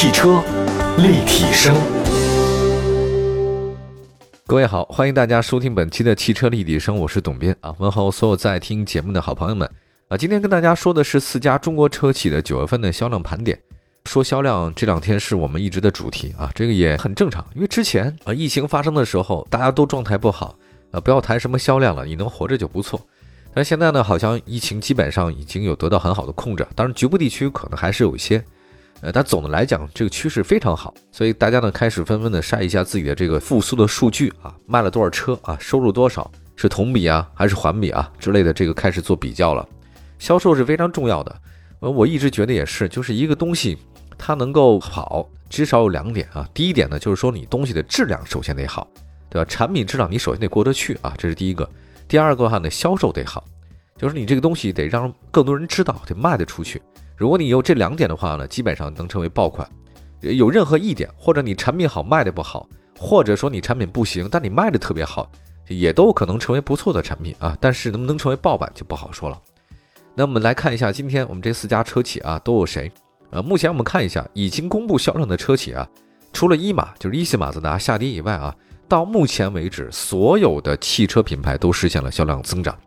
汽车立体声，各位好，欢迎大家收听本期的汽车立体声，我是董斌啊，问候所有在听节目的好朋友们啊。今天跟大家说的是四家中国车企的九月份的销量盘点。说销量这两天是我们一直的主题啊，这个也很正常，因为之前啊疫情发生的时候，大家都状态不好啊，不要谈什么销量了，你能活着就不错。但现在呢，好像疫情基本上已经有得到很好的控制，当然局部地区可能还是有一些。呃，但总的来讲，这个趋势非常好，所以大家呢开始纷纷的晒一下自己的这个复苏的数据啊，卖了多少车啊，收入多少，是同比啊还是环比啊之类的，这个开始做比较了。销售是非常重要的，呃，我一直觉得也是，就是一个东西它能够好，至少有两点啊。第一点呢，就是说你东西的质量首先得好，对吧？产品质量你首先得过得去啊，这是第一个。第二个的话呢，销售得好，就是你这个东西得让更多人知道，得卖得出去。如果你有这两点的话呢，基本上能成为爆款。有任何一点，或者你产品好卖的不好，或者说你产品不行，但你卖的特别好，也都可能成为不错的产品啊。但是能不能成为爆版就不好说了。那我们来看一下，今天我们这四家车企啊都有谁？呃，目前我们看一下已经公布销量的车企啊，除了一马就是一汽马自达下跌以外啊，到目前为止所有的汽车品牌都实现了销量增长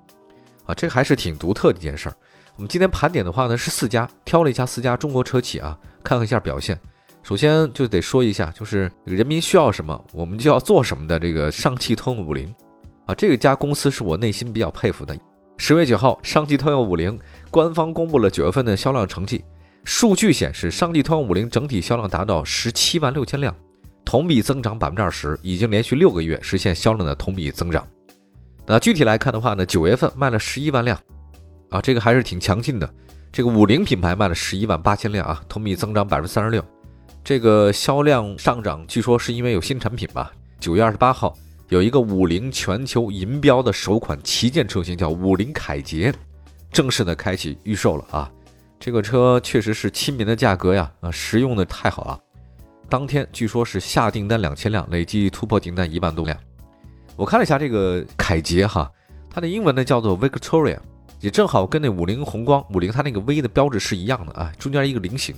啊，这还是挺独特的一件事儿。我们今天盘点的话呢，是四家，挑了一下四家中国车企啊，看看一下表现。首先就得说一下，就是人民需要什么，我们就要做什么的这个上汽通用五菱啊，这家公司是我内心比较佩服的。十月九号，上汽通用五菱官方公布了九月份的销量成绩，数据显示，上汽通用五菱整体销量达到十七万六千辆，同比增长百分之二十，已经连续六个月实现销量的同比增长。那具体来看的话呢，九月份卖了十一万辆。啊，这个还是挺强劲的。这个五菱品牌卖了十一万八千辆啊，同比增长百分之三十六。这个销量上涨，据说是因为有新产品吧。九月二十八号，有一个五菱全球银标的首款旗舰车型叫五菱凯捷，正式的开启预售了啊。这个车确实是亲民的价格呀，啊，实用的太好了。当天据说是下订单两千辆，累计突破订单一万多辆。我看了一下这个凯捷哈，它的英文呢叫做 Victoria。也正好跟那五菱宏光五菱它那个 V 的标志是一样的啊，中间一个菱形，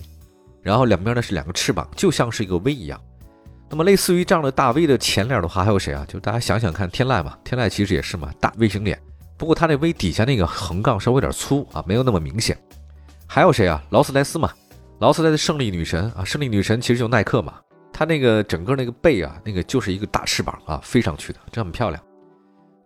然后两边呢是两个翅膀，就像是一个 V 一样。那么类似于这样的大 V 的前脸的话，还有谁啊？就大家想想看，天籁嘛，天籁其实也是嘛，大 V 型脸，不过它那 V 底下那个横杠稍微有点粗啊，没有那么明显。还有谁啊？劳斯莱斯嘛，劳斯莱斯胜利女神啊，胜利女神其实就耐克嘛，它那个整个那个背啊，那个就是一个大翅膀啊，飞上去的，这很漂亮。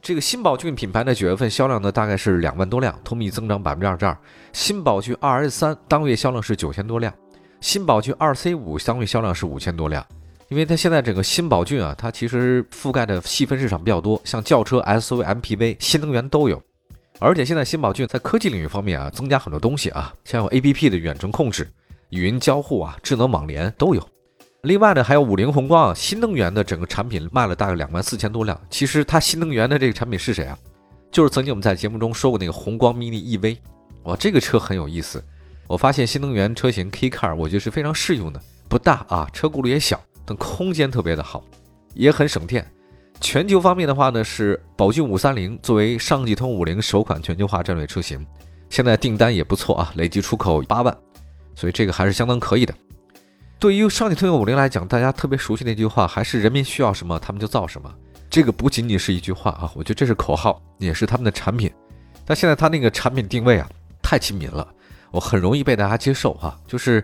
这个新宝骏品牌的九月份销量呢，大概是两万多辆，同比增长百分之二十二。新宝骏 RS 三当月销量是九千多辆，新宝骏 RC 五当月销量是五千多辆。因为它现在整个新宝骏啊，它其实覆盖的细分市场比较多，像轿车、SUV、MPV、新能源都有。而且现在新宝骏在科技领域方面啊，增加很多东西啊，像有 APP 的远程控制、语音交互啊、智能网联都有。另外呢，还有五菱宏光啊，新能源的整个产品卖了大概两万四千多辆。其实它新能源的这个产品是谁啊？就是曾经我们在节目中说过那个宏光 mini EV，哇，这个车很有意思。我发现新能源车型 K Car，我觉得是非常适用的，不大啊，车轱辘也小，但空间特别的好，也很省电。全球方面的话呢，是宝骏五三零作为上汽通五菱首款全球化战略车型，现在订单也不错啊，累计出口八万，所以这个还是相当可以的。对于上汽通用五菱来讲，大家特别熟悉那句话还是“人民需要什么，他们就造什么”。这个不仅仅是一句话啊，我觉得这是口号，也是他们的产品。但现在他那个产品定位啊，太亲民了，我很容易被大家接受哈。就是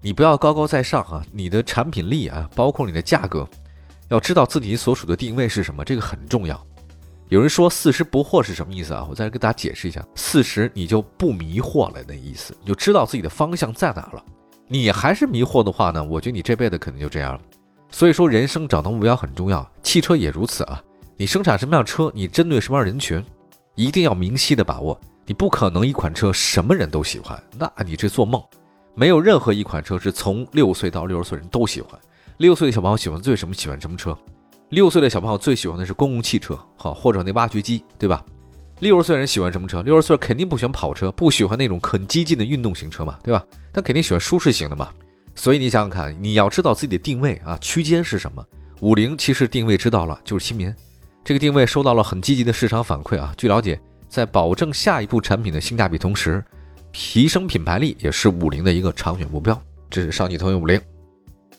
你不要高高在上啊，你的产品力啊，包括你的价格，要知道自己所属的定位是什么，这个很重要。有人说“四十不惑”是什么意思啊？我再给大家解释一下：四十你就不迷惑了，那意思，你就知道自己的方向在哪了。你还是迷惑的话呢？我觉得你这辈子肯定就这样了。所以说，人生找到目标很重要，汽车也如此啊。你生产什么样车，你针对什么样人群，一定要明晰的把握。你不可能一款车什么人都喜欢，那你这做梦。没有任何一款车是从六岁到六十岁人都喜欢。六岁的小朋友喜欢最什么？喜欢什么车？六岁的小朋友最喜欢的是公共汽车，好或者那挖掘机，对吧？六十岁人喜欢什么车？六十岁肯定不喜欢跑车，不喜欢那种很激进的运动型车嘛，对吧？他肯定喜欢舒适型的嘛。所以你想想看，你要知道自己的定位啊，区间是什么？五菱其实定位知道了，就是亲民。这个定位收到了很积极的市场反馈啊。据了解，在保证下一步产品的性价比同时，提升品牌力也是五菱的一个长远目标。这是上汽通用五菱。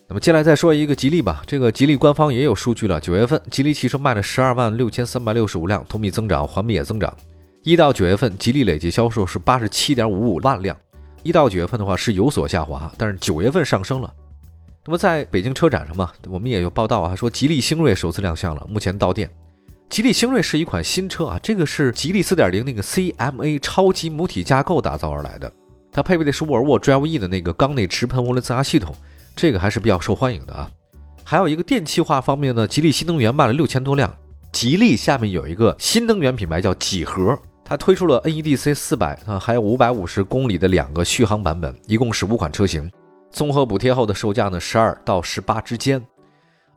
那么接下来再说一个吉利吧，这个吉利官方也有数据了，九月份吉利汽车卖了十二万六千三百六十五辆，同比增长，环比也增长。一到九月份，吉利累计销售是八十七点五五万辆。一到九月份的话是有所下滑，但是九月份上升了。那么在北京车展上嘛，我们也有报道啊，说吉利星瑞首次亮相了，目前到店。吉利星瑞是一款新车啊，这个是吉利四点零那个 CMA 超级母体架构打造而来的，它配备的是沃尔沃 Drive E 的那个缸内直喷涡轮增压系统，这个还是比较受欢迎的啊。还有一个电气化方面呢，吉利新能源卖了六千多辆。吉利下面有一个新能源品牌叫几何。它推出了 NEDC 四百啊，还有五百五十公里的两个续航版本，一共是五款车型，综合补贴后的售价呢十二到十八之间，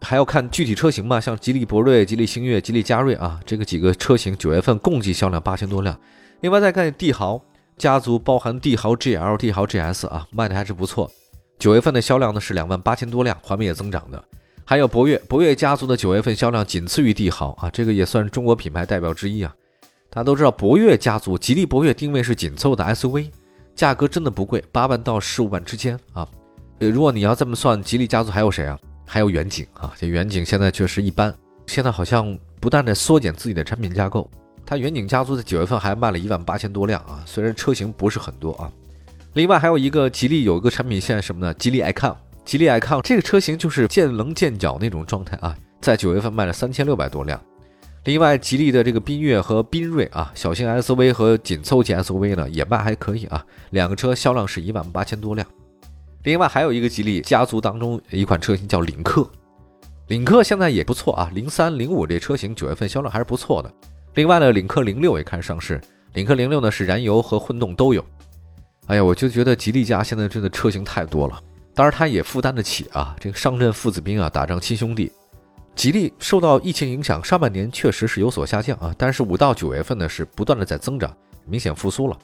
还要看具体车型嘛，像吉利博瑞、吉利星越、吉利嘉瑞啊，这个几个车型九月份共计销量八千多辆。另外再看帝豪家族，包含帝豪 GL、帝豪 GS 啊，卖的还是不错，九月份的销量呢是两万八千多辆，环比也增长的。还有博越，博越家族的九月份销量仅次于帝豪啊，这个也算中国品牌代表之一啊。大家都知道，博越家族吉利博越定位是紧凑的 SUV，价格真的不贵，八万到十五万之间啊。呃，如果你要这么算，吉利家族还有谁啊？还有远景啊。这远景现在确实一般，现在好像不断的缩减自己的产品架构。它远景家族在九月份还卖了一万八千多辆啊，虽然车型不是很多啊。另外还有一个吉利有一个产品线什么呢？吉利 icon，吉利 icon 这个车型就是见棱见角那种状态啊，在九月份卖了三千六百多辆。另外，吉利的这个缤越和缤瑞啊，小型 SUV 和紧凑级 SUV 呢，也卖还可以啊。两个车销量是一万八千多辆。另外还有一个吉利家族当中一款车型叫领克，领克现在也不错啊，零三零五这车型九月份销量还是不错的。另外呢，领克零六也开始上市，领克零六呢是燃油和混动都有。哎呀，我就觉得吉利家现在真的车型太多了，当然它也负担得起啊。这个上阵父子兵啊，打仗亲兄弟。吉利受到疫情影响，上半年确实是有所下降啊，但是五到九月份呢是不断的在增长，明显复苏了。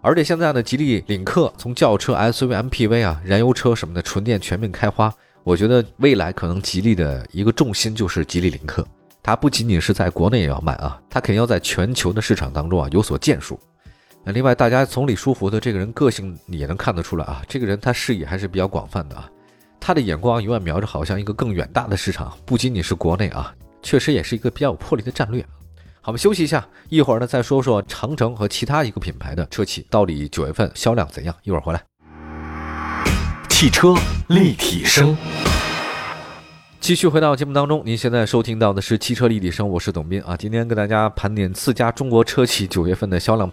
而且现在呢，吉利领克从轿车、SUV、MPV 啊、燃油车什么的纯电全面开花，我觉得未来可能吉利的一个重心就是吉利领克，它不仅仅是在国内也要卖啊，它肯定要在全球的市场当中啊有所建树。那另外，大家从李书福的这个人个性也能看得出来啊，这个人他视野还是比较广泛的啊。他的眼光永远瞄着好像一个更远大的市场，不仅仅是国内啊，确实也是一个比较有魄力的战略。好，我们休息一下，一会儿呢再说说长城和其他一个品牌的车企到底九月份销量怎样。一会儿回来。汽车立体声，继续回到节目当中，您现在收听到的是汽车立体声，我是董斌啊。今天跟大家盘点四家中国车企九月份的销量。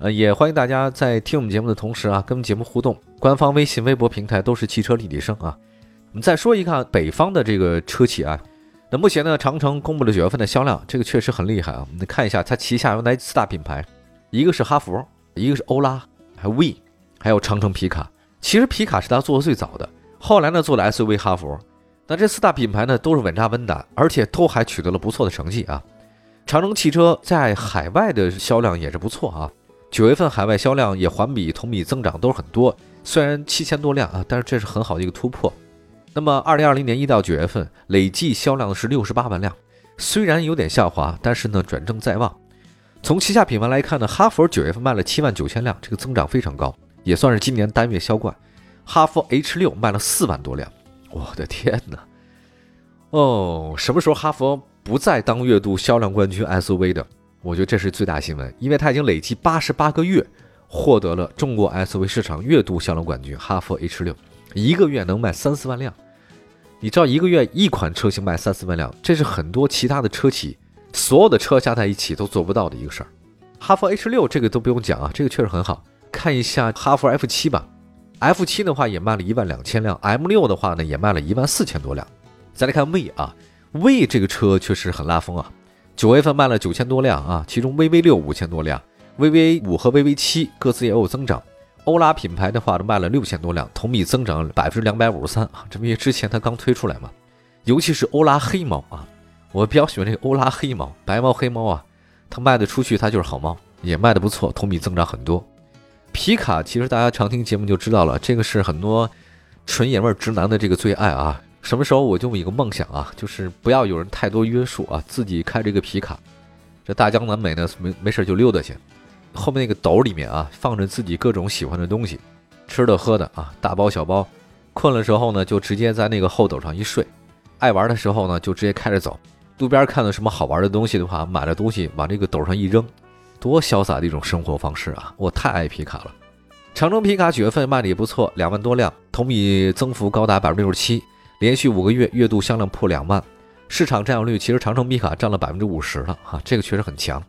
呃，也欢迎大家在听我们节目的同时啊，跟我们节目互动。官方微信、微博平台都是汽车立体声啊。我们再说一看北方的这个车企啊，那目前呢，长城公布了九月份的销量，这个确实很厉害啊。我们看一下，它旗下有哪四大品牌？一个是哈弗，一个是欧拉，还有 V，还有长城皮卡。其实皮卡是它做的最早的，后来呢做了 SUV 哈弗。那这四大品牌呢都是稳扎稳打，而且都还取得了不错的成绩啊。长城汽车在海外的销量也是不错啊，九月份海外销量也环比、同比增长都是很多，虽然七千多辆啊，但是这是很好的一个突破。那么，二零二零年一到九月份累计销量是六十八万辆，虽然有点下滑，但是呢转正在望。从旗下品牌来看呢，哈弗九月份卖了七万九千辆，这个增长非常高，也算是今年单月销冠。哈弗 H 六卖了四万多辆，我的天哪！哦，什么时候哈弗不再当月度销量冠军 SUV 的？我觉得这是最大新闻，因为它已经累计八十八个月获得了中国 SUV 市场月度销量冠军。哈弗 H 六。一个月能卖三四万辆，你知道一个月一款车型卖三四万辆，这是很多其他的车企所有的车加在一起都做不到的一个事儿。哈弗 H 六这个都不用讲啊，这个确实很好。看一下哈弗 F 七吧，F 七的话也卖了一万两千辆，M 六的话呢也卖了一万四千多辆。再来看 V 啊，V 这个车确实很拉风啊，九月份卖了九千多辆啊，其中 VV 六五千多辆，VV 五和 VV 七各自也有增长。欧拉品牌的话，都卖了六千多辆，同比增长百分之两百五十三啊！这不因为之前它刚推出来嘛，尤其是欧拉黑猫啊，我比较喜欢这个欧拉黑猫，白猫黑猫啊，它卖得出去，它就是好猫，也卖得不错，同比增长很多。皮卡其实大家常听节目就知道了，这个是很多纯爷们儿直男的这个最爱啊。什么时候我就有一个梦想啊，就是不要有人太多约束啊，自己开这个皮卡，这大江南北呢，没没事就溜达去。后面那个斗里面啊，放着自己各种喜欢的东西，吃的喝的啊，大包小包，困了时候呢，就直接在那个后斗上一睡；爱玩的时候呢，就直接开着走。路边看到什么好玩的东西的话，买了东西往这个斗上一扔，多潇洒的一种生活方式啊！我太爱皮卡了。长城皮卡九月份卖的也不错，两万多辆，同比增幅高达百分之六十七，连续五个月月度销量破两万，市场占有率其实长城皮卡占了百分之五十了哈，这个确实很强。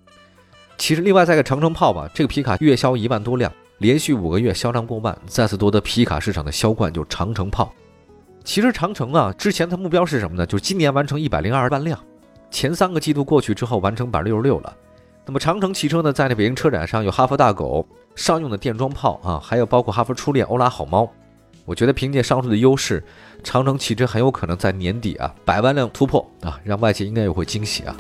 其实另外再个长城炮吧，这个皮卡月销一万多辆，连续五个月销量过万，再次夺得皮卡市场的销冠，就是长城炮。其实长城啊，之前它目标是什么呢？就是今年完成一百零二万辆。前三个季度过去之后，完成百分之六十六了。那么长城汽车呢，在那北京车展上有哈佛大狗商用的电装炮啊，还有包括哈佛初恋欧拉好猫。我觉得凭借上述的优势，长城汽车很有可能在年底啊百万辆突破啊，让外界应该也会惊喜啊。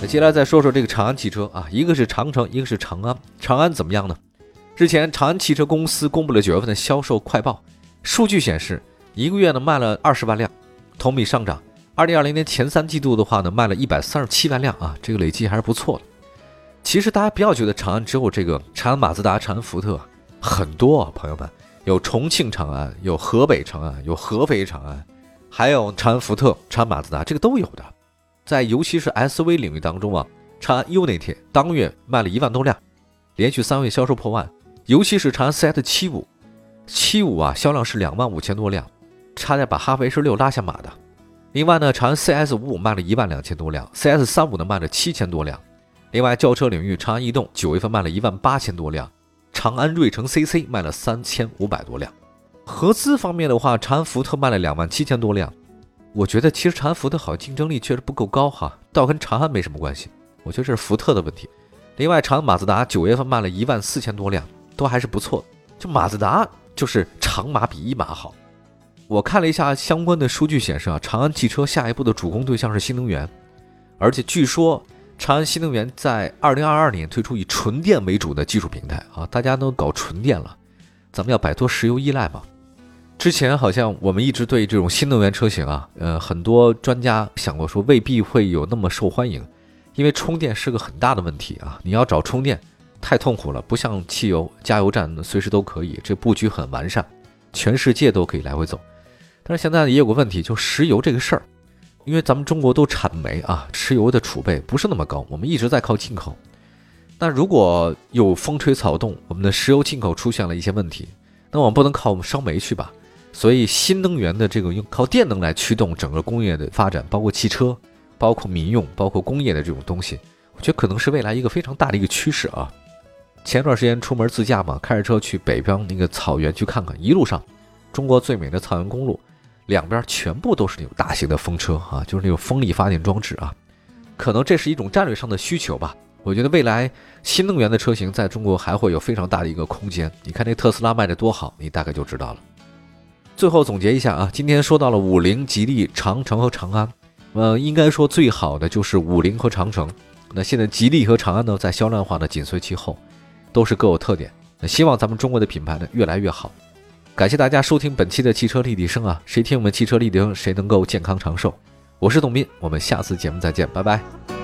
那接下来再说说这个长安汽车啊，一个是长城，一个是长安。长安怎么样呢？日前长安汽车公司公布了九月份的销售快报，数据显示，一个月呢卖了二十万辆，同比上涨。二零二零年前三季度的话呢，卖了一百三十七万辆啊，这个累计还是不错的。其实大家不要觉得长安只有这个长安马自达、长安福特，很多啊，朋友们，有重庆长安，有河北长安，有合肥长安，还有长安福特、长安马自达，这个都有的。在尤其是 SUV 领域当中啊，长安 UNI-T 当月卖了一万多辆，连续三月销售破万。尤其是长安 CS 七五，七五啊销量是两万五千多辆，差点把哈弗 H 六拉下马的。另外呢，长安 CS 五五卖了一万两千多辆，CS 三五呢卖了七千多辆。另外，轿车领域，长安逸动九月份卖了一万八千多辆，长安睿城 CC 卖了三千五百多辆。合资方面的话，长安福特卖了两万七千多辆。我觉得其实长安福特好像竞争力确实不够高哈，倒跟长安没什么关系。我觉得这是福特的问题。另外，长安马自达九月份卖了一万四千多辆，都还是不错。就马自达就是长马比一马好。我看了一下相关的数据，显示啊，长安汽车下一步的主攻对象是新能源，而且据说长安新能源在二零二二年推出以纯电为主的技术平台啊，大家都搞纯电了，咱们要摆脱石油依赖嘛。之前好像我们一直对这种新能源车型啊，呃，很多专家想过说未必会有那么受欢迎，因为充电是个很大的问题啊，你要找充电太痛苦了，不像汽油加油站随时都可以，这布局很完善，全世界都可以来回走。但是现在也有个问题，就石油这个事儿，因为咱们中国都产煤啊，石油的储备不是那么高，我们一直在靠进口。那如果有风吹草动，我们的石油进口出现了一些问题，那我们不能靠我们烧煤去吧？所以新能源的这个用靠电能来驱动整个工业的发展，包括汽车，包括民用，包括工业的这种东西，我觉得可能是未来一个非常大的一个趋势啊。前段时间出门自驾嘛，开着车去北方那个草原去看看，一路上中国最美的草原公路。两边全部都是那种大型的风车啊，就是那种风力发电装置啊，可能这是一种战略上的需求吧。我觉得未来新能源的车型在中国还会有非常大的一个空间。你看那特斯拉卖的多好，你大概就知道了。最后总结一下啊，今天说到了五菱、吉利、长城和长安，呃，应该说最好的就是五菱和长城。那现在吉利和长安呢，在销量化呢紧随其后，都是各有特点。那希望咱们中国的品牌呢越来越好。感谢大家收听本期的汽车立体声啊！谁听我们汽车立体声，谁能够健康长寿。我是董斌，我们下次节目再见，拜拜。